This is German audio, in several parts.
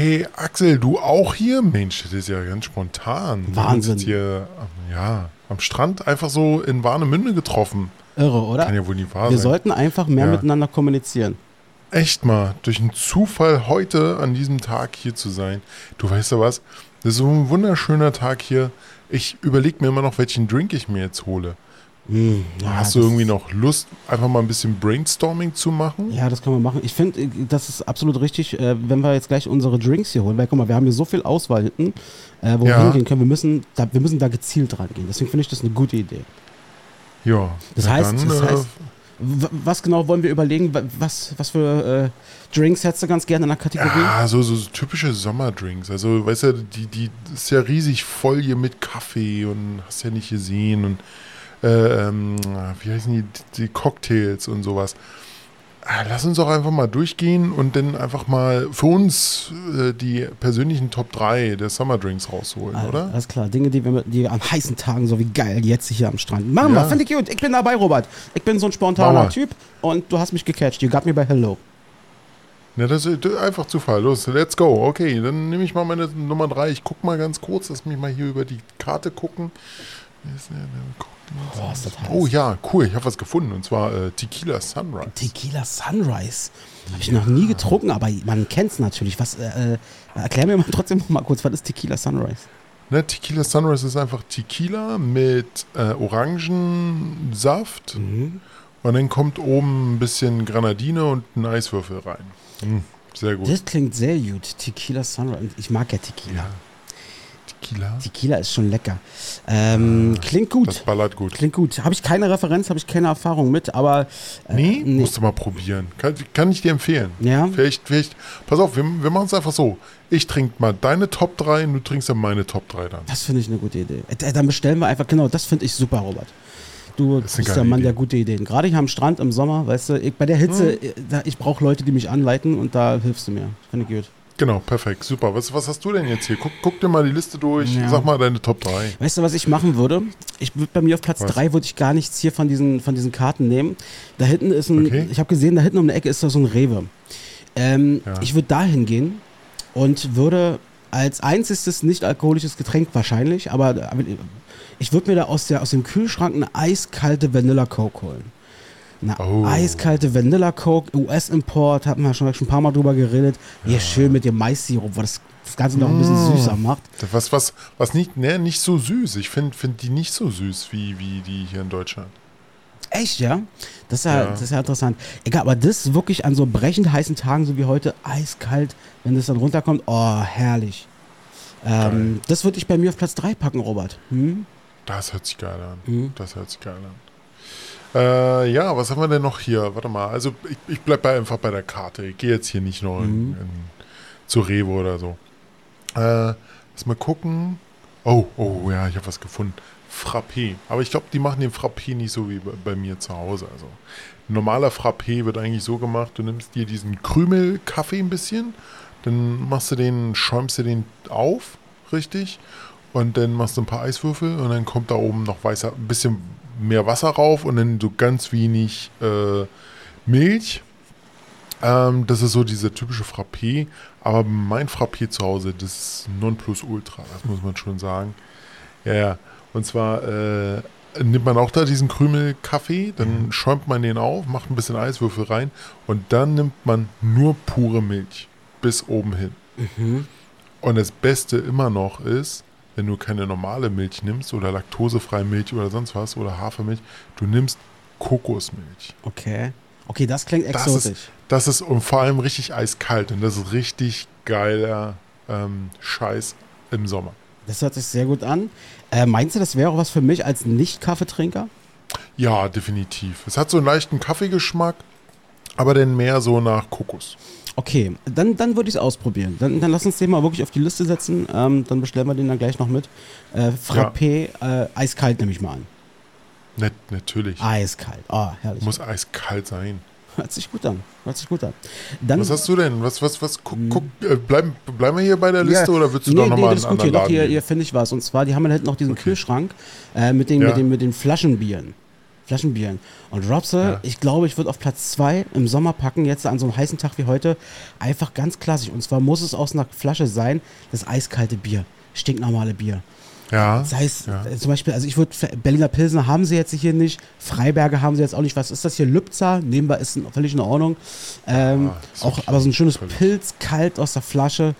Hey Axel, du auch hier? Mensch, das ist ja ganz spontan. Wir Wahnsinn. jetzt hier, ähm, ja, am Strand einfach so in Warnemünde getroffen. Irre, oder? Kann ja wohl nicht wahr Wir sein. sollten einfach mehr Ja. miteinander kommunizieren. Echt mal, durch einen Zufall heute an diesem Tag hier zu sein. Du weißt ja was? Das ist so ein wunderschöner Tag hier. Ich überlege mir immer noch, welchen Drink ich mir jetzt hole. Hm, ja, Hast du irgendwie noch Lust, einfach mal ein bisschen Brainstorming zu machen? Ja, das können wir machen. Ich finde, das ist absolut richtig, äh, wenn wir jetzt gleich unsere Drinks hier holen, weil guck mal, wir haben hier so viel Auswahl hinten, äh, wo wir Ja. hingehen können. Wir müssen, da, wir müssen da gezielt rangehen. Deswegen finde ich das eine gute Idee. Ja. Das heißt- dann, das äh, heißt- was genau wollen wir überlegen? Wa- Was, was für äh, Drinks hättest du ganz gerne in der Kategorie? Ja, so, so, so typische Sommerdrinks. Also, weißt du, die, die ist ja riesig voll hier mit Kaffee und hast ja nicht gesehen und äh, ähm, wie heißen die, die Cocktails und sowas. Ah, Lass uns doch einfach mal durchgehen und dann einfach mal für uns äh, die persönlichen Top 3 der Sommerdrinks rausholen, Ah, oder? Alles klar, Dinge, die wir die an heißen Tagen, so wie geil, jetzt hier am Strand. Machen wir, Ja. finde ich gut. Ich bin dabei, Robert. Ich bin so ein spontaner. Typ und du hast mich gecatcht. You got me by hello. Ja, das ist einfach Zufall. Los, let's go. Okay, dann nehme ich mal meine Nummer 3. Ich guck mal ganz kurz, lass mich mal hier über die Karte gucken. Boah, ist das heiß. Oh ja, cool, ich habe was gefunden und zwar äh, Tequila Sunrise. Tequila Sunrise. Habe ich noch nie getrunken, aber man kennt es natürlich. Was, äh, äh, erklär mir mal trotzdem mal kurz, was ist Tequila Sunrise? Ne, Tequila Sunrise ist einfach Tequila mit äh, Orangensaft Mhm. und dann kommt oben ein bisschen Granadine und ein Eiswürfel rein. Mm, sehr gut. Das klingt sehr gut. Tequila Sunrise. Ich mag ja Tequila. Ja. Tequila, Tequila ist schon lecker. Ähm, klingt das gut. ballert gut. Klingt gut. Habe ich keine Referenz, habe ich keine Erfahrung mit, aber. Äh, Nee, nee. musst du mal probieren. Kann, kann ich dir empfehlen. Ja. Vielleicht, vielleicht, pass auf, wir, wir machen es einfach so. Ich trinke mal deine Top 3 und du trinkst dann meine Top 3 dann. Das finde ich eine gute Idee. Äh, Dann bestellen wir einfach, genau, das finde ich super, Robert. Du Das bist der Mann Idee. der gute Ideen. Gerade hier am Strand im Sommer, weißt du, ich, bei der Hitze, Hm. äh, da, ich brauche Leute, die mich anleiten und da hilfst du mir. Finde ich gut. Genau, perfekt, super. Was, was hast du denn jetzt hier? Guck, guck dir mal die Liste durch. Ja. Sag mal deine Top 3. Weißt du, was ich machen würde? Ich würde bei mir auf Platz Was? 3 würde ich gar nichts hier von diesen, von diesen Karten nehmen. Da hinten ist ein, Okay. ich habe gesehen, da hinten um die Ecke ist da so ein Rewe. Ähm, Ja. Ich würde da hingehen und würde als einziges nicht alkoholisches Getränk wahrscheinlich, aber aber ich würde mir da aus, der, aus dem Kühlschrank eine eiskalte Vanilla Coke holen. Eine Oh. eiskalte Vanilla Coke, US-Import, hatten wir schon, schon ein paar Mal drüber geredet. Hier schön mit dem Mais-Sirup, wo das, das Ganze noch ein bisschen Mm. süßer macht. Was, was, was nicht, ne, nicht so süß. Ich finde find die nicht so süß wie, wie die hier in Deutschland. Echt, ja? Das ist ja, Ja. Das ist ja interessant. Egal, aber das wirklich an so brechend heißen Tagen, so wie heute, eiskalt, wenn das dann runterkommt, oh, herrlich. Ähm, das würde ich bei mir auf Platz 3 packen, Robert. Hm? Das hört sich geil an. Mhm. Das hört sich geil an. Äh, ja, was haben wir denn noch hier? Warte mal. Also ich, ich bleibe einfach bei der Karte. Ich gehe jetzt hier nicht noch in, Mhm. in, zu Rewe oder so. Äh, lass mal gucken. Oh, oh ja, ich habe was gefunden. Frappé. Aber ich glaube, die machen den Frappé nicht so wie bei, bei mir zu Hause. Also ein normaler Frappé wird eigentlich so gemacht, du nimmst dir diesen Krümelkaffee ein bisschen, dann machst du den, schäumst du den auf, richtig? Und dann machst du ein paar Eiswürfel und dann kommt da oben noch weißer, ein bisschen mehr Wasser rauf und dann so ganz wenig äh, Milch. Ähm, das ist so dieser typische Frappé. Aber mein Frappé zu Hause, das ist Nonplusultra, das muss man schon sagen. Ja, ja. Und zwar äh, nimmt man auch da diesen Krümelkaffee, dann schäumt man den auf, macht ein bisschen Eiswürfel rein und dann nimmt man nur pure Milch bis oben hin. Mhm. Und das Beste immer noch ist, wenn du keine normale Milch nimmst oder laktosefreie Milch oder sonst was oder Hafermilch, du nimmst Kokosmilch. Okay. Okay, das klingt Das exotisch. ist, das ist und vor allem richtig eiskalt und das ist richtig geiler ähm, Scheiß im Sommer. Das hört sich sehr gut an. Äh, meinst du, das wäre auch was für mich als Nicht-Kaffeetrinker? Ja, definitiv. Es hat so einen leichten Kaffeegeschmack, aber dann mehr so nach Kokos. Okay, dann, dann würde ich es ausprobieren. Dann, dann lass uns den mal wirklich auf die Liste setzen. Ähm, dann bestellen wir den dann gleich noch mit. Äh, Frappé, äh, eiskalt nehme ich mal an. Net, natürlich. Eiskalt. Ah, herrlich. Muss eiskalt sein. Hört sich gut an. Hört sich gut an. Dann, Was hast du denn? Was, was, was? Guck, guck, äh, bleiben, bleiben wir hier bei der Liste Ja, oder würdest du nee, doch nee, nochmal das einen ist gut. Hier, hier, hier finde ich was. Und zwar, die haben ja hinten noch diesen Okay. Kühlschrank äh, mit, den, Ja. mit, den, mit den Flaschenbieren. Flaschenbieren. Und Robse, Ja. ich glaube, ich würde auf Platz 2 im Sommer packen, jetzt an so einem heißen Tag wie heute, einfach ganz klassisch. Und zwar muss es aus einer Flasche sein, das eiskalte Bier, stinknormale Bier. Ja. Das heißt, ja. äh, zum Beispiel, also ich würde, Berliner Pilsner haben sie jetzt hier nicht, Freiberger haben sie jetzt auch nicht. Was ist das hier? Lübzer, nebenbei ist in- völlig in Ordnung. Ähm, Ja, ist auch, aber so ein schönes Völlig. Pilz, kalt aus der Flasche,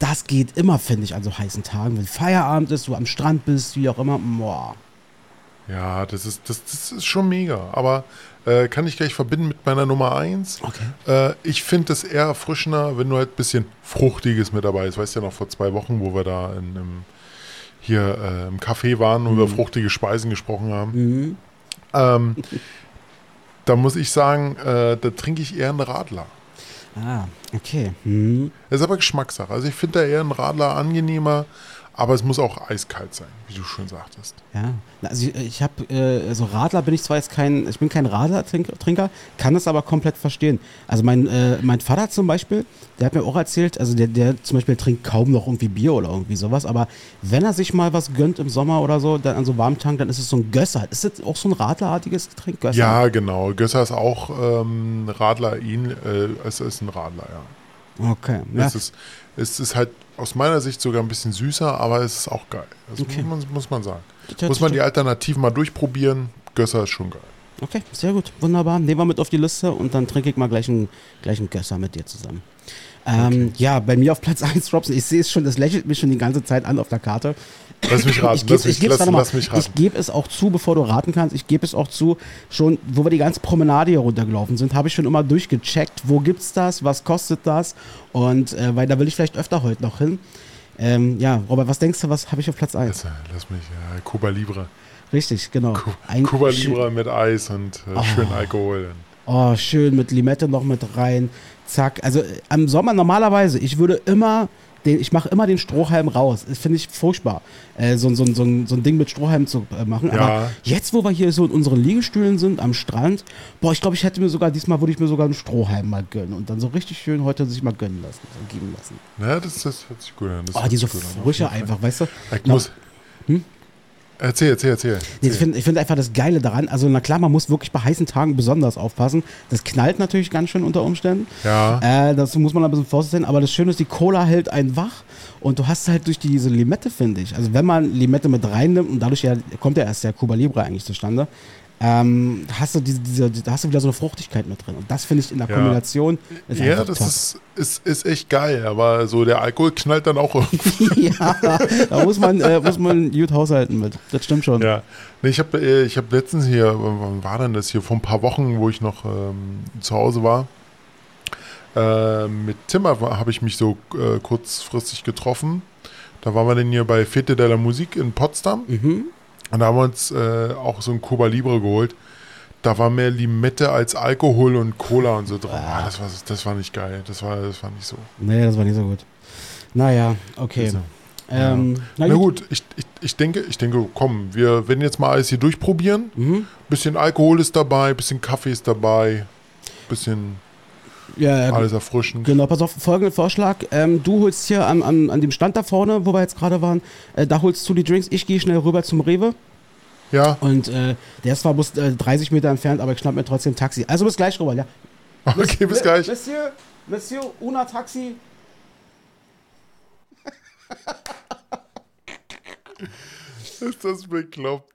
das geht immer, finde ich, an so heißen Tagen. Wenn Feierabend ist, du am Strand bist, wie auch immer, boah. Ja, das ist, das, das ist schon mega. Aber äh, kann ich gleich verbinden mit meiner Nummer 1. Okay. Äh, ich finde es eher erfrischender, wenn du halt ein bisschen Fruchtiges mit dabei ist. Weißt ja noch vor zwei Wochen, wo wir da in, im, hier äh, im Café waren und über fruchtige Speisen gesprochen haben. Mhm. Ähm, da muss ich sagen, äh, da trinke ich eher einen Radler. Ah, okay. Mhm. Das ist aber Geschmackssache. Also ich finde da eher einen Radler angenehmer, aber es muss auch eiskalt sein, wie du schon sagtest. Ja, also ich, ich habe, äh, also Radler bin ich zwar jetzt kein, ich bin kein Radler-Trinker, kann es aber komplett verstehen. Also mein, äh, mein Vater zum Beispiel, der hat mir auch erzählt, also der, der zum Beispiel trinkt kaum noch irgendwie Bier oder irgendwie sowas, aber wenn er sich mal was gönnt im Sommer oder so, dann an so warmen Tagen, dann ist es so ein Gösser. Ist das auch so ein Radlerartiges Getränk, Gösser? Ja, genau. Gösser ist auch ähm, Radler, ihn, äh, es ist ein Radler, ja. Okay, ja. Es, ist, es ist halt aus meiner Sicht sogar ein bisschen süßer, aber es ist auch geil. Das Okay. muss, man, muss man sagen. Muss man die Alternativen mal durchprobieren. Gösser ist schon geil. Okay, sehr gut, wunderbar. Nehmen wir mit auf die Liste und dann trinke ich mal gleich einen, gleich einen Gösser mit dir zusammen. Ähm, Ja, bei mir auf Platz 1 Robson. Ich sehe es schon, das lächelt mich schon die ganze Zeit an auf der Karte. Lass mich raten. Ich gebe lass mich, ich geb's lass, lass mich raten. Ich gebe es auch zu, bevor du raten kannst, ich gebe es auch zu, schon, wo wir die ganze Promenade hier runtergelaufen sind, habe ich schon immer durchgecheckt, wo gibt's das, was kostet das und äh, weil da will ich vielleicht öfter heute noch hin. Ähm, ja, Robert, was denkst du, was habe ich auf Platz 1? Lass, lass mich, ja, Cuba Libre. Richtig, genau. Cu- Ein Cuba Libre mit Eis und äh, schön Alkohol. Oh, schön mit Limette noch mit rein. Zack. Also äh, am Sommer normalerweise, ich würde immer, den, ich mache immer den Strohhalm raus. Das finde ich furchtbar, äh, so, so, so, so ein Ding mit Strohhalm zu äh, machen. Ja. Aber jetzt, wo wir hier so in unseren Liegestühlen sind am Strand, boah, ich glaube, ich hätte mir sogar, diesmal würde ich mir sogar einen Strohhalm mal gönnen und dann so richtig schön heute sich mal gönnen lassen, geben lassen. Ja, das, das hört sich gut an. Das Oh, diese Frische Fall. einfach, weißt du? Ich muss. Hm? Erzähl, erzähl, erzähl. Nee, ich erzähl. finde ich find einfach das Geile daran, also na klar, man muss wirklich bei heißen Tagen besonders aufpassen. Das knallt natürlich ganz schön unter Umständen. Ja. Äh, das muss man ein bisschen vorsichtig sein, aber das Schöne ist, die Cola hält einen wach und du hast halt durch diese Limette, finde ich. Also wenn man Limette mit reinnimmt und dadurch ja, kommt ja erst der Cuba Libre eigentlich zustande, ähm, hast du diese, diese, da hast du wieder so eine Fruchtigkeit mit drin. Und das finde ich in der Ja. Kombination ist Ja, das top. ist, ist, ist echt geil, aber so der Alkohol knallt dann auch irgendwie. ja, da muss man, äh, muss man gut haushalten mit. Das stimmt schon. Ja. Nee, ich habe äh, ich hab letztens hier, wann war denn das hier? Vor ein paar Wochen, wo ich noch ähm, zu Hause war. Äh, mit Tim habe ich mich so äh, kurzfristig getroffen. Da waren wir denn hier bei Fete de la Musik in Potsdam. Mhm. Und da haben wir uns äh, auch so ein Cuba Libre geholt. Da war mehr Limette als Alkohol und Cola und so drin. Ah, das, war, das war nicht geil. Das war, das war nicht so. Nee, das war nicht so gut. Naja, okay. Also, Ähm, Na gut, ich, ich, ich denke, ich denke, komm, wir werden jetzt mal alles hier durchprobieren. Mhm. Bisschen Alkohol ist dabei, bisschen Kaffee ist dabei, bisschen Ja, ja, alles erfrischend. Genau, pass auf, folgenden Vorschlag. Ähm, du holst hier an, an, an dem Stand da vorne, wo wir jetzt gerade waren, äh, da holst du die Drinks. Ich gehe schnell rüber zum Rewe. Ja, Und äh, der ist zwar bloß äh, 30 Meter entfernt, aber ich schnapp mir trotzdem Taxi. Also bis gleich, Robert, ja. okay, bis gleich. Monsieur, Monsieur, una Taxi. Ist das bekloppt?